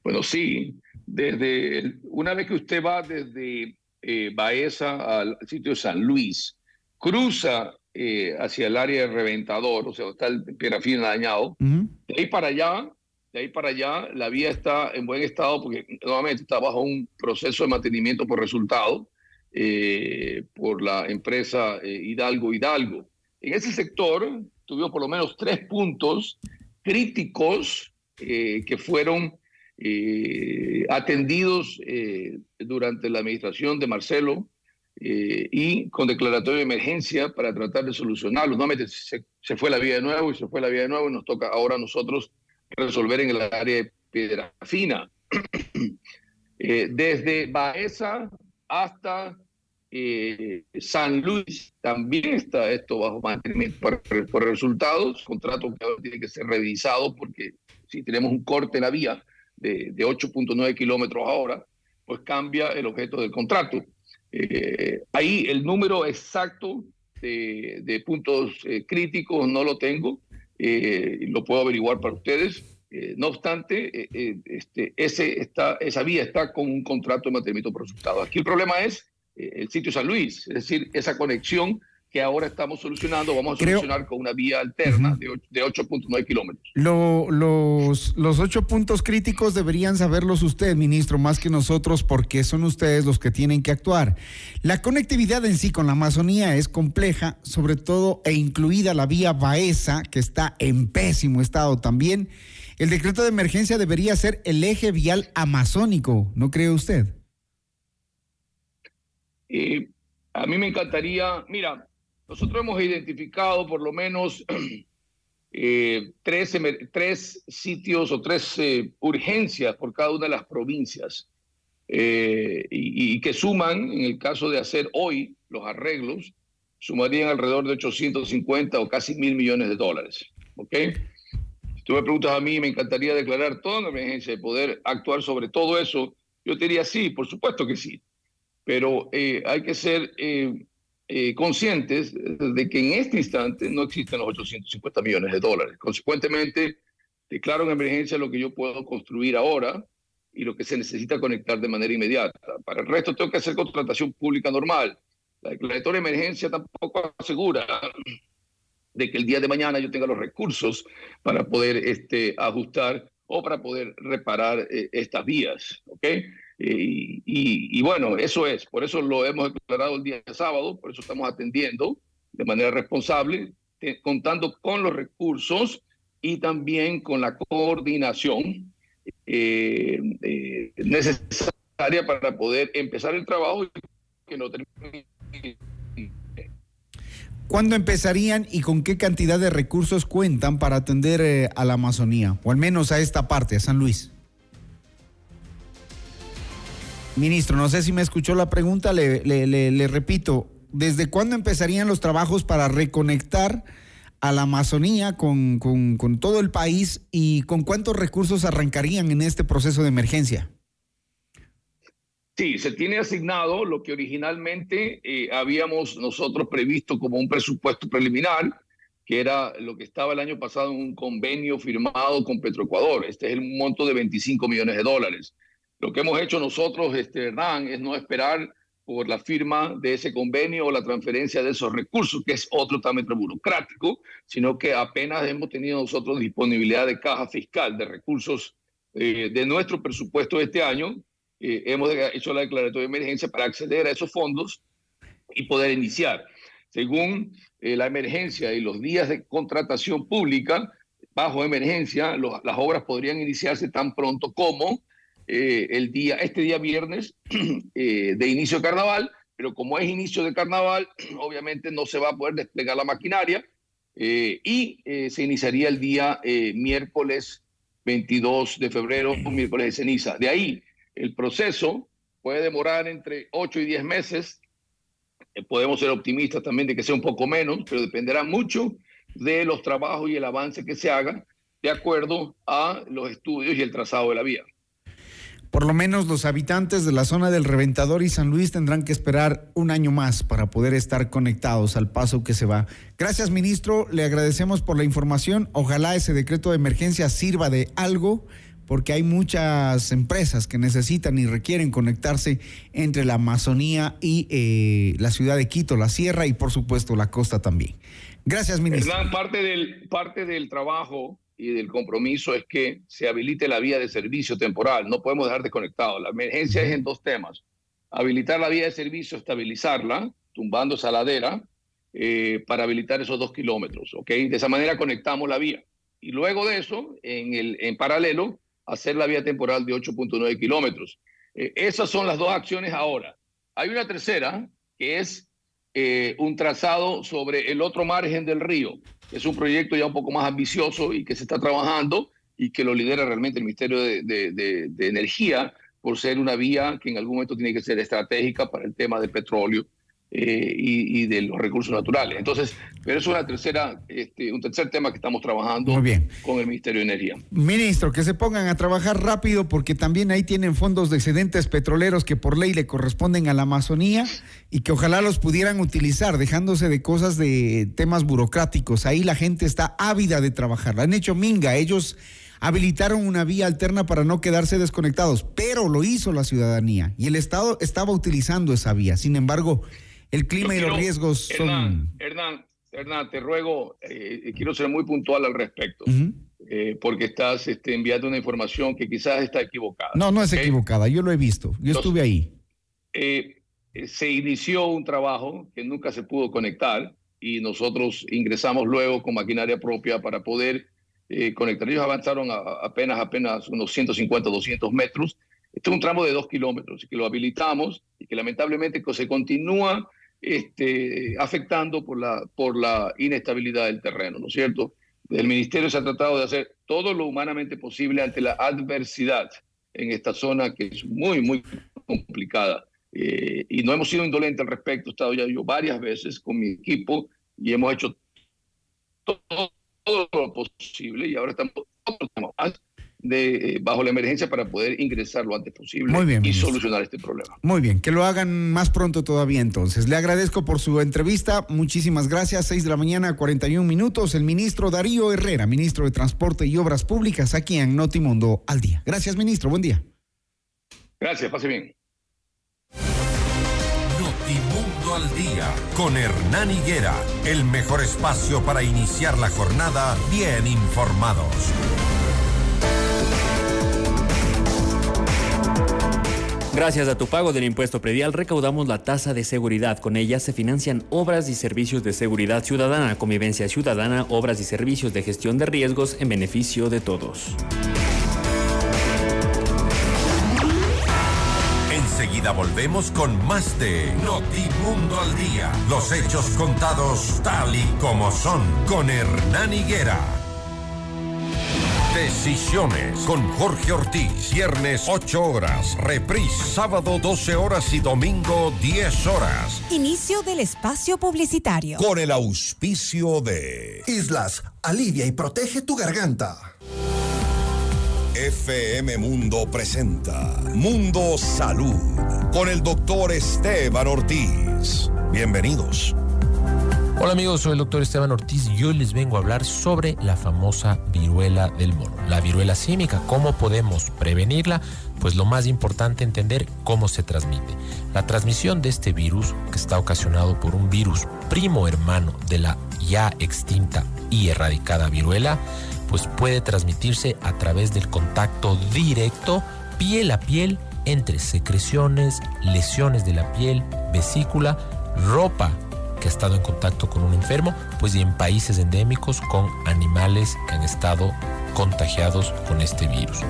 Bueno, sí. Desde una vez que usted va desde eh, Baeza al sitio de San Luis, cruza eh, hacia el área de Reventador, o sea, está el Pierafina dañado, de ahí para allá, de ahí para allá, la vía está en buen estado porque nuevamente está bajo un proceso de mantenimiento por resultado eh, por la empresa Hidalgo Hidalgo. En ese sector tuvimos por lo menos tres puntos críticos que fueron eh, atendidos eh, durante la administración de Marcelo eh, y con declaratorio de emergencia para tratar de solucionarlo. No, se, se, fue la vía de nuevo y se fue la vía de nuevo y nos toca ahora nosotros resolver en el área de Piedra Fina. desde Baeza hasta San Luis también está esto bajo mantenimiento por, por resultados, contrato que tiene que ser revisado porque si tenemos un corte en la vía, de, 8.9 kilómetros ahora, pues cambia el objeto del contrato. Eh, ahí el número exacto de, puntos eh, críticos no lo tengo, eh, lo puedo averiguar para ustedes. no obstante, este, ese está, esa vía está con un contrato de mantenimiento por resultado. Aquí el problema es el sitio San Luis, es decir, esa conexión que ahora estamos solucionando, vamos a solucionar con una vía alterna de, de 8.9 kilómetros. Lo, los, los ocho puntos críticos deberían saberlos usted, ministro, más que nosotros, porque son ustedes los que tienen que actuar. La conectividad en sí con la Amazonía es compleja, sobre todo e incluida la vía Baeza, que está en pésimo estado también. El decreto de emergencia debería ser el eje vial amazónico, ¿no cree usted? Eh, a mí me encantaría, mira, nosotros hemos identificado por lo menos eh, tres, tres, sitios o tres eh, urgencias por cada una de las provincias eh, y, y, que suman, en el caso de hacer hoy los arreglos, sumarían alrededor de 850 o casi mil millones de dólares. ¿Ok? Si tú me preguntas a mí, me encantaría declarar toda una emergencia y poder actuar sobre todo eso. Yo te diría sí, por supuesto que sí. Pero hay que ser eh, conscientes de que en este instante no existen los 850 millones de dólares. Consecuentemente, declaro en emergencia lo que yo puedo construir ahora y lo que se necesita conectar de manera inmediata. Para el resto tengo que hacer contratación pública normal. La declaratoria de emergencia tampoco asegura de que el día de mañana yo tenga los recursos para poder este, ajustar o para poder reparar eh, estas vías. ¿okay? Eh, y, bueno, eso es, por eso lo hemos declarado el día de sábado, por eso estamos atendiendo de manera responsable, contando con los recursos y también con la coordinación eh, eh, necesaria para poder empezar el trabajo que no. ¿Cuándo empezarían y con qué cantidad de recursos cuentan para atender a la Amazonía, o al menos a esta parte, a San Luis? Ministro, no sé si me escuchó la pregunta, le, repito, ¿desde cuándo empezarían los trabajos para reconectar a la Amazonía con, con, todo el país y con cuántos recursos arrancarían en este proceso de emergencia? Sí, se tiene asignado lo que originalmente eh, habíamos nosotros previsto como un presupuesto preliminar, que era lo que estaba el año pasado en un convenio firmado con Petroecuador. Este es el monto de 25 millones de dólares. Lo que hemos hecho nosotros, este, Hernán, es no esperar por la firma de ese convenio o la transferencia de esos recursos, que es otro trámite burocrático, sino que apenas hemos tenido nosotros disponibilidad de caja fiscal, de recursos eh, de nuestro presupuesto de este año. Eh, hemos hecho la declaratoria de emergencia para acceder a esos fondos y poder iniciar. Según eh, la emergencia y los días de contratación pública, bajo emergencia, las obras podrían iniciarse tan pronto como eh, el día, este día viernes eh, de inicio de carnaval, pero como es inicio de carnaval, obviamente no se va a poder desplegar la maquinaria eh, y se iniciaría el día miércoles 22 de febrero, miércoles de ceniza. De ahí, el proceso puede demorar entre 8 y 10 meses. podemos ser optimistas también de que sea un poco menos, pero dependerá mucho de los trabajos y el avance que se haga de acuerdo a los estudios y el trazado de la vía. Por lo menos los habitantes de la zona del Reventador y San Luis tendrán que esperar un año más para poder estar conectados al paso que se va. Gracias, ministro. Le agradecemos por la información. Ojalá ese decreto de emergencia sirva de algo porque hay muchas empresas que necesitan y requieren conectarse entre la Amazonía y eh, la ciudad de Quito, la sierra y por supuesto la costa también. Gracias, ministro. parte del, parte del trabajo y del compromiso es que se habilite la vía de servicio temporal. No podemos dejar desconectado. La emergencia es en dos temas. Habilitar la vía de servicio, estabilizarla, tumbando esa ladera, eh, para habilitar esos dos kilómetros. ¿okay? De esa manera conectamos la vía. Y luego de eso, en, el, en paralelo, hacer la vía temporal de 8.9 kilómetros. Eh, esas son las dos acciones ahora. Hay una tercera, que es eh, un trazado sobre el otro margen del río. Es un proyecto ya un poco más ambicioso y que se está trabajando y que lo lidera realmente el Ministerio de, Energía por ser una vía que en algún momento tiene que ser estratégica para el tema del petróleo eh, y, de los recursos naturales. Entonces, pero eso es una tercera, este, un tercer tema que estamos trabajando con el Ministerio de Energía. Ministro, que se pongan a trabajar rápido porque también ahí tienen fondos de excedentes petroleros que por ley le corresponden a la Amazonía y que ojalá los pudieran utilizar, dejándose de cosas de temas burocráticos. Ahí la gente está ávida de trabajar. La han hecho minga. Ellos habilitaron una vía alterna para no quedarse desconectados, pero lo hizo la ciudadanía y el Estado estaba utilizando esa vía. Sin embargo, el clima y los riesgos son... Hernán, Hernán, Hernán, te ruego, eh, quiero ser muy puntual al respecto, eh, porque estás este, enviando una información que quizás está equivocada. No, no es equivocada, yo lo he visto, yo estuve ahí. Eh, se inició un trabajo que nunca se pudo conectar y nosotros ingresamos luego con maquinaria propia para poder conectar. Ellos avanzaron a, apenas, apenas unos 150, 200 metros. Este es un tramo de dos kilómetros y que lo habilitamos y que lamentablemente se continúa este, afectando por la, por la inestabilidad del terreno, ¿no es cierto? El ministerio se ha tratado de hacer todo lo humanamente posible ante la adversidad en esta zona que es muy, muy complicada. Eh, y no hemos sido indolentes al respecto. He estado ya yo varias veces con mi equipo y hemos hecho todo, todo lo posible y ahora estamos de, eh, bajo la emergencia para poder ingresar lo antes posible y solucionar este problema. Muy bien, que lo hagan más pronto todavía entonces. Le agradezco por su entrevista, muchísimas gracias. 6 de la mañana, 41 minutos. El ministro Darío Herrera, ministro de Transporte y Obras Públicas, aquí en Notimundo al día. Gracias, ministro, buen día. Gracias, pase bien. Notimundo al día, con Hernán Higuera, el mejor espacio para iniciar la jornada bien informados. Gracias a tu pago del impuesto predial recaudamos la tasa de seguridad. Con ella se financian obras y servicios de seguridad ciudadana, convivencia ciudadana, obras y servicios de gestión de riesgos en beneficio de todos. Enseguida volvemos con más de Notimundo al Día. Los hechos contados tal y como son con Hernán Higuera. Decisiones con Jorge Ortiz. Viernes 8 horas. Reprise sábado 12 horas y domingo 10 horas. Inicio del espacio publicitario. Con el auspicio de Islas, alivia y protege tu garganta. FM Mundo presenta Mundo Salud con el doctor Esteban Ortiz. Bienvenidos. Hola amigos, soy el doctor Esteban Ortiz y hoy les vengo a hablar sobre la famosa viruela del mono, la viruela símica, cómo podemos prevenirla, pues lo más importante entender cómo se transmite. La transmisión de este virus, que está ocasionado por un virus primo hermano de la ya extinta y erradicada viruela, pues puede transmitirse a través del contacto directo piel a piel entre secreciones, lesiones de la piel, vesícula, ropa ha estado en contacto con un enfermo, pues y en países endémicos con animales que han estado contagiados con este virus.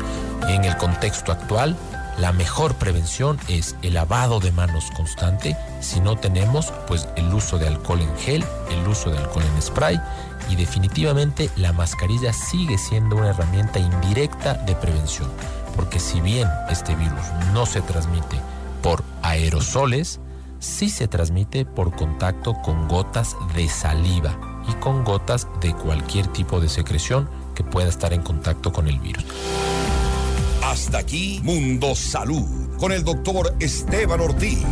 En el contexto actual, la mejor prevención es el lavado de manos constante. Si no tenemos, pues el uso de alcohol en gel, el uso de alcohol en spray y definitivamente la mascarilla sigue siendo una herramienta indirecta de prevención. Porque si bien este virus no se transmite por aerosoles, sí se transmite por contacto con gotas de saliva y con gotas de cualquier tipo de secreción que pueda estar en contacto con el virus. Hasta aquí Mundo Salud con el doctor Esteban Ortiz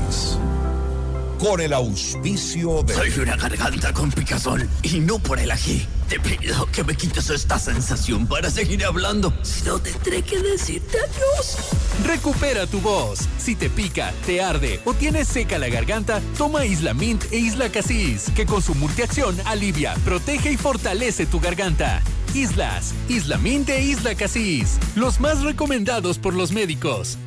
con el auspicio de... Soy una garganta con picazón y no por el ají. Te pido que me quites esta sensación para seguir hablando. Si no, tendré que decirte adiós. Recupera tu voz. Si te pica, te arde o tienes seca la garganta, toma Isla Mint e Isla Casis, que con su multiacción alivia, protege y fortalece tu garganta. Islas, Isla Mint e Isla Casis, los más recomendados por los médicos.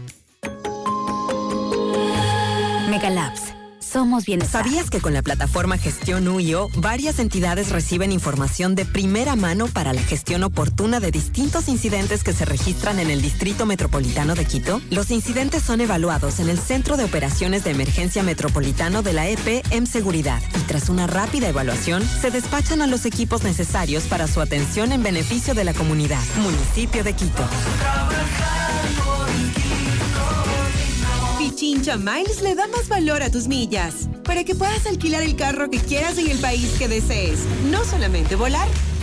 Megalabs somos bienestar. ¿Sabías que con la plataforma Gestión UIO, varias entidades reciben información de primera mano para la gestión oportuna de distintos incidentes que se registran en el Distrito Metropolitano de Quito? Los incidentes son evaluados en el Centro de Operaciones de Emergencia Metropolitano de la EP en Seguridad y tras una rápida evaluación se despachan a los equipos necesarios para su atención en beneficio de la comunidad. Municipio de Quito. Chincha Miles le da más valor a tus millas para que puedas alquilar el carro que quieras en el país que desees. No solamente volar,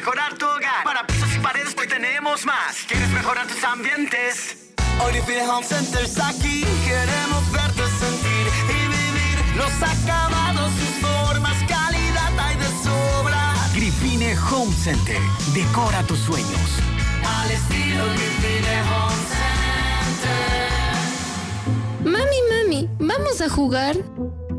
mejorar tu hogar. Para pisos y paredes, pues tenemos más. ¿Quieres mejorar tus ambientes? Hoy Vivine Home Center está aquí. Queremos verte sentir y vivir los acabados, sus formas, calidad hay de sobra. Gripine Home Center. Decora tus sueños. Al estilo Gripine Home Center. Mami, mami, ¿vamos a jugar?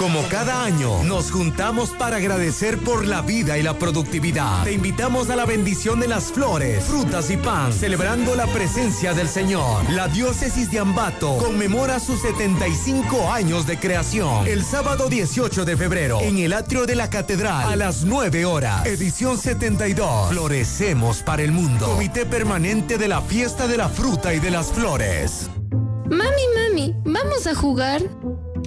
Como cada año, nos juntamos para agradecer por la vida y la productividad. Te invitamos a la bendición de las flores, frutas y pan, celebrando la presencia del Señor. La diócesis de Ambato conmemora sus 75 años de creación. El sábado 18 de febrero, en el atrio de la catedral, a las 9 horas. Edición 72. Florecemos para el mundo. Comité permanente de la fiesta de la fruta y de las flores. Mami, mami, ¿vamos a jugar?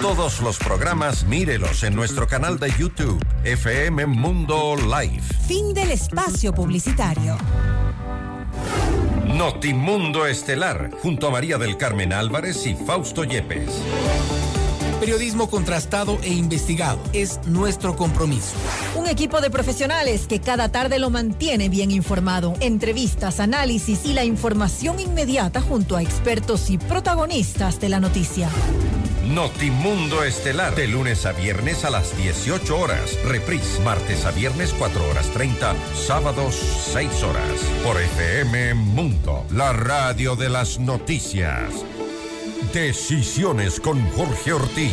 Todos los programas mírelos en nuestro canal de YouTube, FM Mundo Live. Fin del espacio publicitario. Notimundo Estelar, junto a María del Carmen Álvarez y Fausto Yepes. Periodismo contrastado e investigado es nuestro compromiso. Un equipo de profesionales que cada tarde lo mantiene bien informado. Entrevistas, análisis y la información inmediata junto a expertos y protagonistas de la noticia. Notimundo Estelar, de lunes a viernes a las 18 horas. Reprise, martes a viernes 4 horas 30, sábados 6 horas. Por FM Mundo, la radio de las noticias. Decisiones con Jorge Ortiz.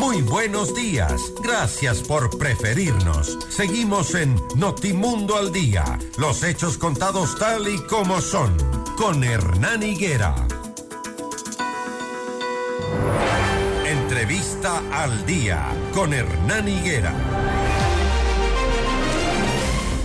Muy buenos días. Gracias por preferirnos. Seguimos en Notimundo al Día. Los hechos contados tal y como son. Con Hernán Higuera. Entrevista al Día. Con Hernán Higuera.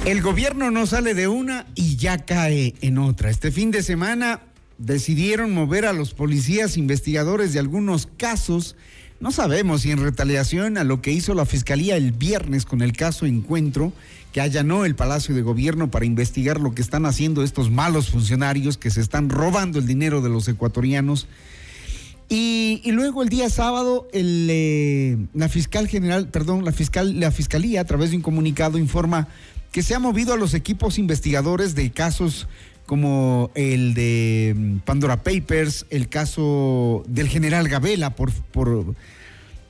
El gobierno no sale de una y ya cae en otra. Este fin de semana decidieron mover a los policías investigadores de algunos casos no sabemos si en retaliación a lo que hizo la Fiscalía el viernes con el caso Encuentro, que allanó el Palacio de Gobierno para investigar lo que están haciendo estos malos funcionarios que se están robando el dinero de los ecuatorianos. Y, luego el día sábado, eh, la fiscal general, perdón, la, fiscal, la Fiscalía a través de un comunicado informa que se ha movido a los equipos investigadores de casos como el de mm, Pandora Papers, el caso del general Gabela, por, por,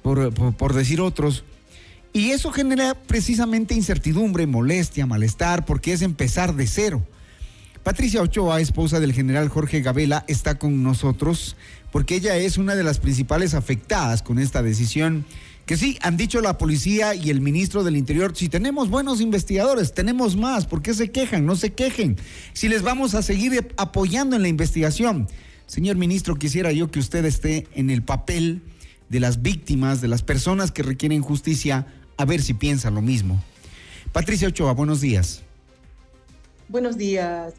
por, por, decir otros. Y eso genera precisamente incertidumbre, molestia, malestar, porque es empezar de cero. Patricia Ochoa, esposa del general Jorge Gabela, está con nosotros porque ella es una de las principales afectadas con esta decisión. Que sí, han dicho la policía y el ministro del Interior, si tenemos buenos investigadores, tenemos más, ¿por qué se quejan? No se quejen. Si les vamos a seguir apoyando en la investigación. Señor ministro, quisiera yo que usted esté en el papel de las víctimas, de las personas que requieren justicia, a ver si piensa lo mismo. Patricia Ochoa, buenos días. Buenos días.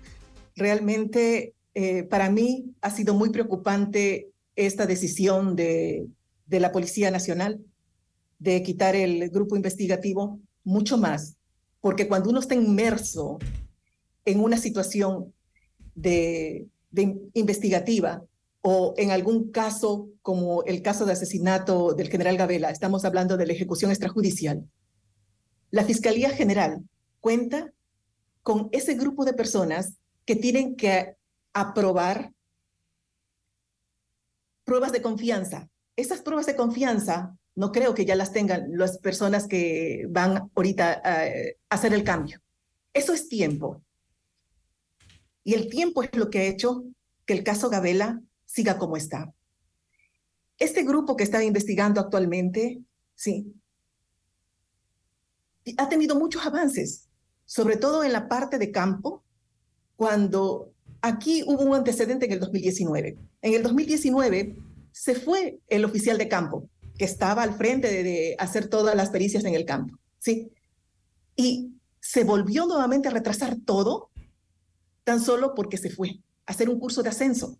Realmente eh, para mí ha sido muy preocupante esta decisión de, de la Policía Nacional de quitar el grupo investigativo, mucho más, porque cuando uno está inmerso en una situación de, investigativa o en algún caso como el caso de asesinato del general Gabela, estamos hablando de la ejecución extrajudicial, la Fiscalía General cuenta con ese grupo de personas que tienen que aprobar pruebas de confianza. Esas pruebas de confianza no creo que ya las tengan las personas que van ahorita a hacer el cambio. Eso es tiempo. Y el tiempo es lo que ha hecho que el caso Gabela siga como está. Este grupo que está investigando actualmente, sí, ha tenido muchos avances, sobre todo en la parte de campo, cuando aquí hubo un antecedente en el 2019. En el 2019 se fue el oficial de campo, que estaba al frente de, hacer todas las pericias en el campo, ¿sí? Y se volvió nuevamente a retrasar todo, tan solo porque se fue a hacer un curso de ascenso.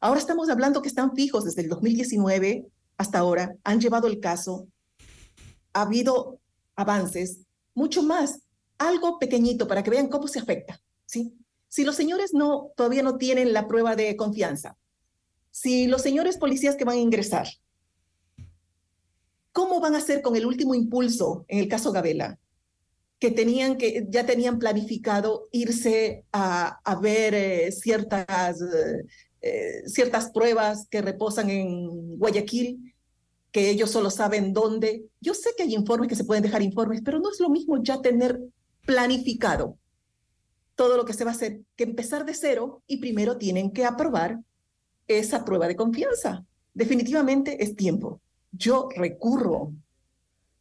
Ahora estamos hablando que están fijos desde el 2019 hasta ahora, han llevado el caso, ha habido avances, mucho más, algo pequeñito para que vean cómo se afecta, ¿sí? Si los señores no, todavía no tienen la prueba de confianza, si los señores policías que van a ingresar, ¿cómo van a hacer con el último impulso en el caso Gabela? Que tenían que, ya tenían planificado irse a, ver eh, ciertas eh, ciertas pruebas que reposan en Guayaquil, que ellos solo saben dónde. Yo sé que hay informes que se pueden dejar informes, pero no es lo mismo ya tener planificado todo lo que se va a hacer que empezar de cero y primero tienen que aprobar esa prueba de confianza. Definitivamente es tiempo. Yo recurro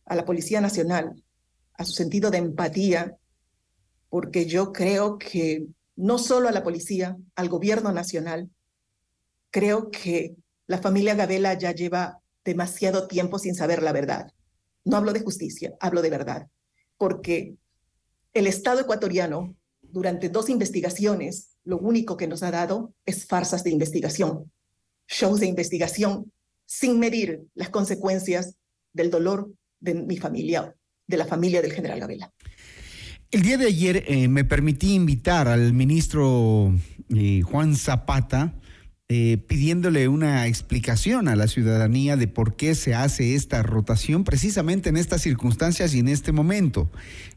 a la Policía Nacional, a su sentido de empatía, porque yo creo que no solo a la policía, al gobierno nacional, creo que la familia Gabela ya lleva demasiado tiempo sin saber la verdad. No hablo de justicia, hablo de verdad, porque el Estado ecuatoriano, durante dos investigaciones, lo único que nos ha dado es farsas de investigación, shows de investigación, sin medir las consecuencias del dolor de mi familia, de la familia del general Gabela. El día de ayer eh, me permití invitar al ministro eh, Juan Zapata eh, pidiéndole una explicación a la ciudadanía de por qué se hace esta rotación precisamente en estas circunstancias y en este momento.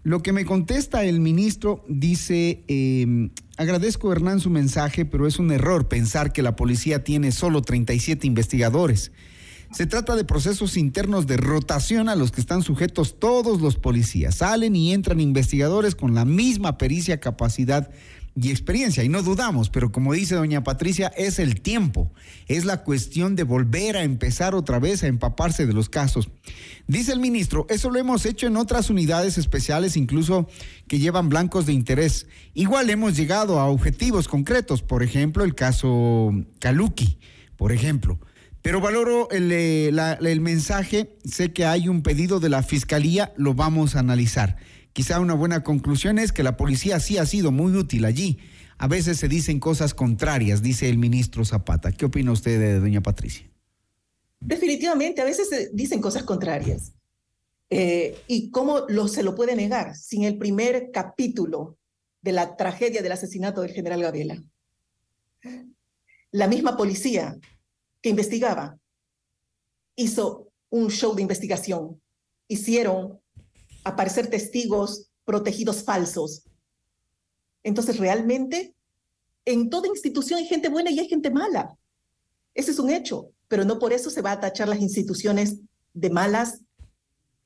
Lo que me contesta el ministro dice, eh, agradezco Hernán su mensaje, pero es un error pensar que la policía tiene solo 37 investigadores. Se trata de procesos internos de rotación a los que están sujetos todos los policías. Salen y entran investigadores con la misma pericia, capacidad y experiencia, y no dudamos, pero como dice doña Patricia, es el tiempo, es la cuestión de volver a empezar otra vez a empaparse de los casos. Dice el ministro, eso lo hemos hecho en otras unidades especiales, incluso que llevan blancos de interés. Igual hemos llegado a objetivos concretos, por ejemplo, el caso Kaluki, por ejemplo. Pero valoro el, eh, el mensaje, sé que hay un pedido de la Fiscalía, lo vamos a analizar. Quizá una buena conclusión es que la policía sí ha sido muy útil allí. A veces se dicen cosas contrarias, dice el ministro Zapata. ¿Qué opina usted de doña Patricia? Definitivamente, a veces se dicen cosas contrarias. Eh, ¿Y cómo lo, se lo puede negar sin el primer capítulo de la tragedia del asesinato del general Gabela? La misma policía que investigaba hizo un show de investigación. Hicieron aparecer testigos protegidos falsos. Entonces, realmente, en toda institución hay gente buena y hay gente mala. Ese es un hecho, pero no por eso se va a tachar las instituciones de malas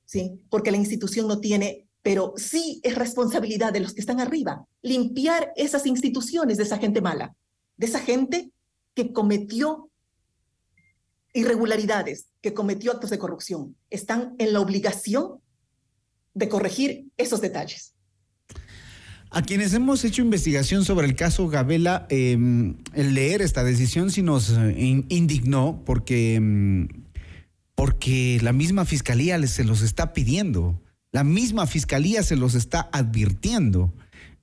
¿sí? Porque la institución no tiene, pero sí es responsabilidad de los que están arriba, limpiar esas instituciones de esa gente mala, de esa gente que cometió irregularidades, que cometió actos de corrupción. Están en la obligación de corregir esos detalles. A quienes hemos hecho investigación sobre el caso Gabela, em, el leer esta decisión sí nos eh, indignó porque, em, porque la misma fiscalía se los está pidiendo, la misma fiscalía se los está advirtiendo.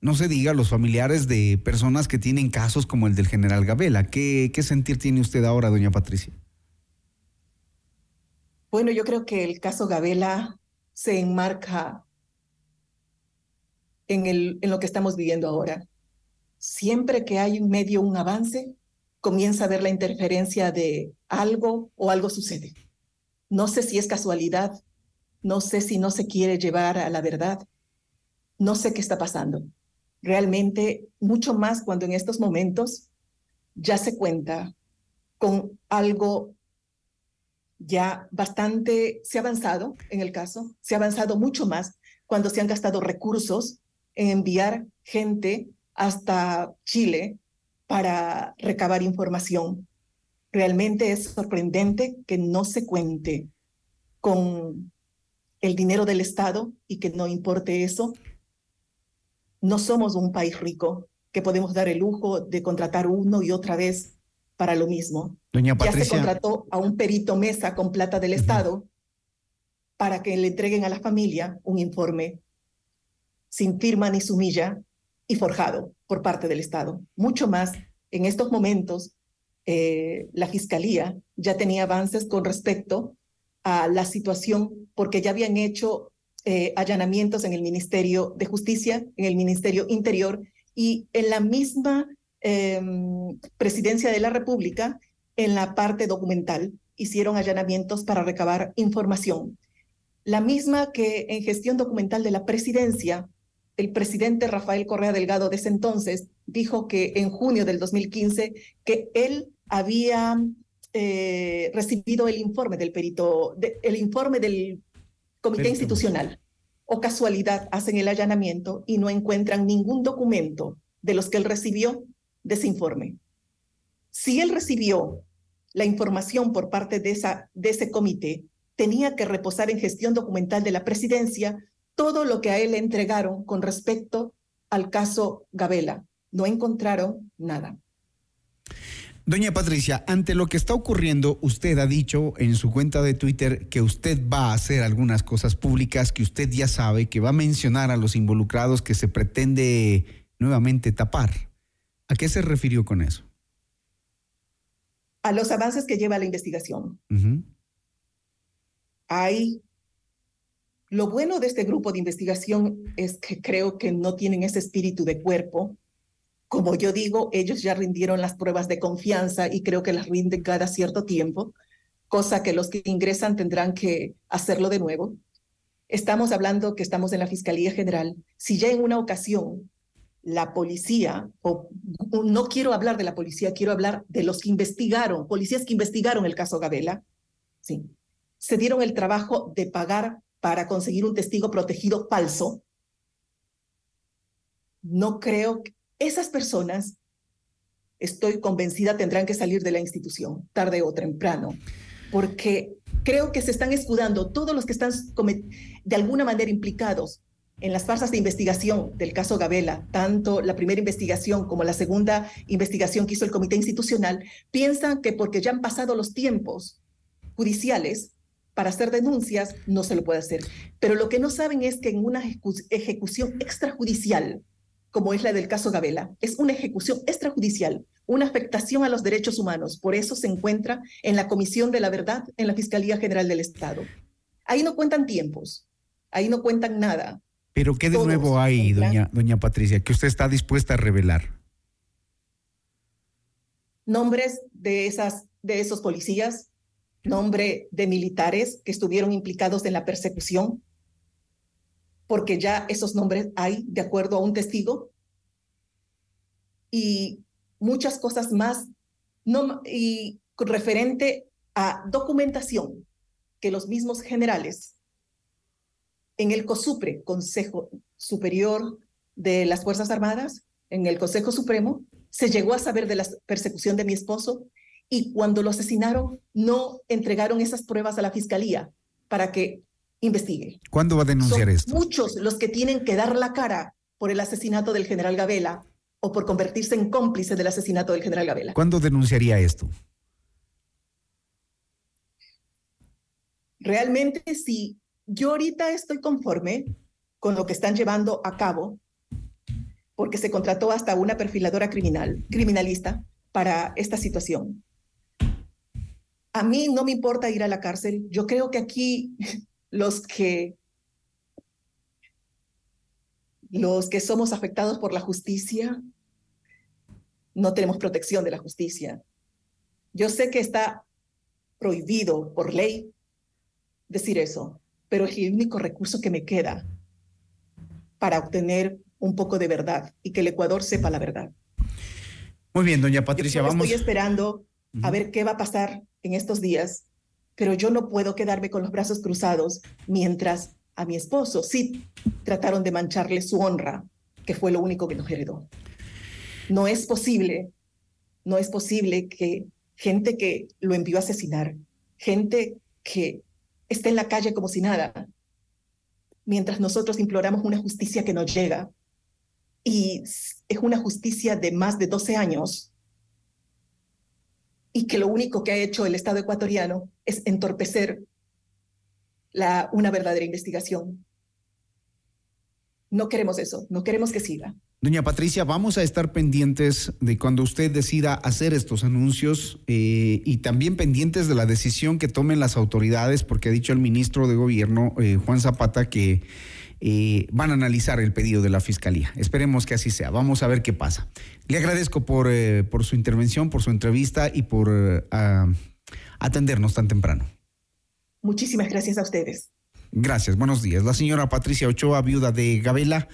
No se diga a los familiares de personas que tienen casos como el del general Gabela. ¿Qué, qué sentir tiene usted ahora, doña Patricia? Bueno, yo creo que el caso Gabela se enmarca en, el, en lo que estamos viviendo ahora. Siempre que hay en medio un avance, comienza a ver la interferencia de algo o algo sucede. No sé si es casualidad, no sé si no se quiere llevar a la verdad, no sé qué está pasando. Realmente, mucho más cuando en estos momentos ya se cuenta con algo ya bastante, se ha avanzado en el caso, se ha avanzado mucho más cuando se han gastado recursos en enviar gente hasta Chile para recabar información. Realmente es sorprendente que no se cuente con el dinero del Estado y que no importe eso. No somos un país rico que podemos dar el lujo de contratar uno y otra vez para lo mismo. Doña Ya se contrató a un perito mesa con plata del Estado para que le entreguen a la familia un informe sin firma ni sumilla y forjado por parte del Estado. Mucho más, en estos momentos, eh, la Fiscalía ya tenía avances con respecto a la situación porque ya habían hecho eh, allanamientos en el Ministerio de Justicia, en el Ministerio Interior y en la misma em, Presidencia de la República, en la parte documental, hicieron allanamientos para recabar información. La misma que en gestión documental de la presidencia el presidente Rafael Correa Delgado de ese entonces dijo que en junio del 2015 que él había eh, recibido el informe del perito, el informe del comité institucional. O casualidad hacen el allanamiento y no encuentran ningún documento de los que él recibió de ese informe. Si él recibió la información por parte de, ese comité, tenía que reposar en gestión documental de la presidencia todo lo que a él le entregaron con respecto al caso Gabela. No encontraron nada. Doña Patricia, ante lo que está ocurriendo, usted ha dicho en su cuenta de Twitter que usted va a hacer algunas cosas públicas, que usted ya sabe, que va a mencionar a los involucrados que se pretende nuevamente tapar. ¿A qué se refirió con eso? A los avances que lleva la investigación. Hay lo bueno de este grupo de investigación es que creo que no tienen ese espíritu de cuerpo. Como yo digo, ellos ya rindieron las pruebas de confianza y creo que las rinden cada cierto tiempo, cosa que los que ingresan tendrán que hacerlo de nuevo. Estamos hablando que estamos en la Fiscalía General. Si ya en una ocasión la policía, o no quiero hablar de la policía, quiero hablar de los que investigaron, policías que investigaron el caso Gabela, sí, se dieron el trabajo de pagar para conseguir un testigo protegido falso, no creo esas personas, estoy convencida, tendrán que salir de la institución, tarde o temprano, porque creo que se están escudando todos los que están de alguna manera implicados en las farsas de investigación del caso Gabela, tanto la primera investigación como la segunda investigación que hizo el comité institucional, piensan que porque ya han pasado los tiempos judiciales, para hacer denuncias no se lo puede hacer. Pero lo que no saben es que en una ejecución extrajudicial, como es la del caso Gabela, es una ejecución extrajudicial, una afectación a los derechos humanos. Por eso se encuentra en la Comisión de la Verdad en la Fiscalía General del Estado. Ahí no cuentan tiempos, ahí no cuentan nada. Pero ¿qué de nuevo hay, doña, doña Patricia, que usted está dispuesta a revelar? Nombres de, esas, de esos policías, nombre de militares que estuvieron implicados en la persecución, porque ya esos nombres hay de acuerdo a un testigo, y muchas cosas más, no, y referente a documentación que los mismos generales en el COSUPRE, Consejo Superior de las Fuerzas Armadas, en el Consejo Supremo, se llegó a saber de la persecución de mi esposo y cuando lo asesinaron no entregaron esas pruebas a la fiscalía para que investigue. ¿Cuándo va a denunciar Son esto? Muchos los que tienen que dar la cara por el asesinato del general Gabela o por convertirse en cómplice del asesinato del general Gabela. ¿Cuándo denunciaría esto? Realmente, si yo ahorita estoy conforme con lo que están llevando a cabo, porque se contrató hasta una perfiladora criminal, criminalista para esta situación. A mí no me importa ir a la cárcel. Yo creo que aquí los que los que somos afectados por la justicia no tenemos protección de la justicia. Yo sé que está prohibido por ley decir eso, pero es el único recurso que me queda para obtener un poco de verdad y que el Ecuador sepa la verdad. Muy bien, doña Patricia, Yo vamos. Estoy esperando a ver qué va a pasar en estos días, pero yo no puedo quedarme con los brazos cruzados mientras a mi esposo sí trataron de mancharle su honra, que fue lo único que nos heredó. No es posible, no es posible que gente que lo envió a asesinar, gente que está en la calle como si nada, mientras nosotros imploramos una justicia que nos llega, y es una justicia de más de 12 años, y que lo único que ha hecho el Estado ecuatoriano es entorpecer la, una verdadera investigación. No queremos eso, no queremos que siga. Doña Patricia, vamos a estar pendientes de cuando usted decida hacer estos anuncios eh, y también pendientes de la decisión que tomen las autoridades, porque ha dicho el ministro de Gobierno, eh, Juan Zapata, que eh, van a analizar el pedido de la Fiscalía. Esperemos que así sea. Vamos a ver qué pasa. Le agradezco por, por su intervención, por su entrevista y por atendernos tan temprano. Muchísimas gracias a ustedes. Gracias, buenos días. La señora Patricia Ochoa, viuda de Gabela,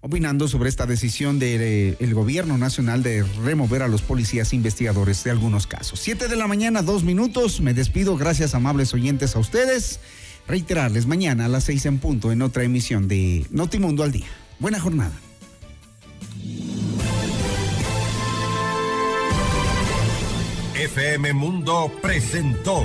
opinando sobre esta decisión del gobierno nacional de remover a los policías investigadores de algunos casos. Siete de la mañana, dos minutos. Me despido. Gracias, amables oyentes, a ustedes. Reiterarles mañana a las seis en punto en otra emisión de Notimundo al Día. Buena jornada. FM Mundo presentó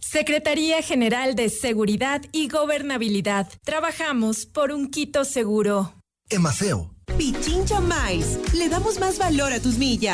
Secretaría General de Seguridad y Gobernabilidad. Trabajamos por un Quito seguro. Emaceo. Pichincha Mais. Le damos más valor a tus millas.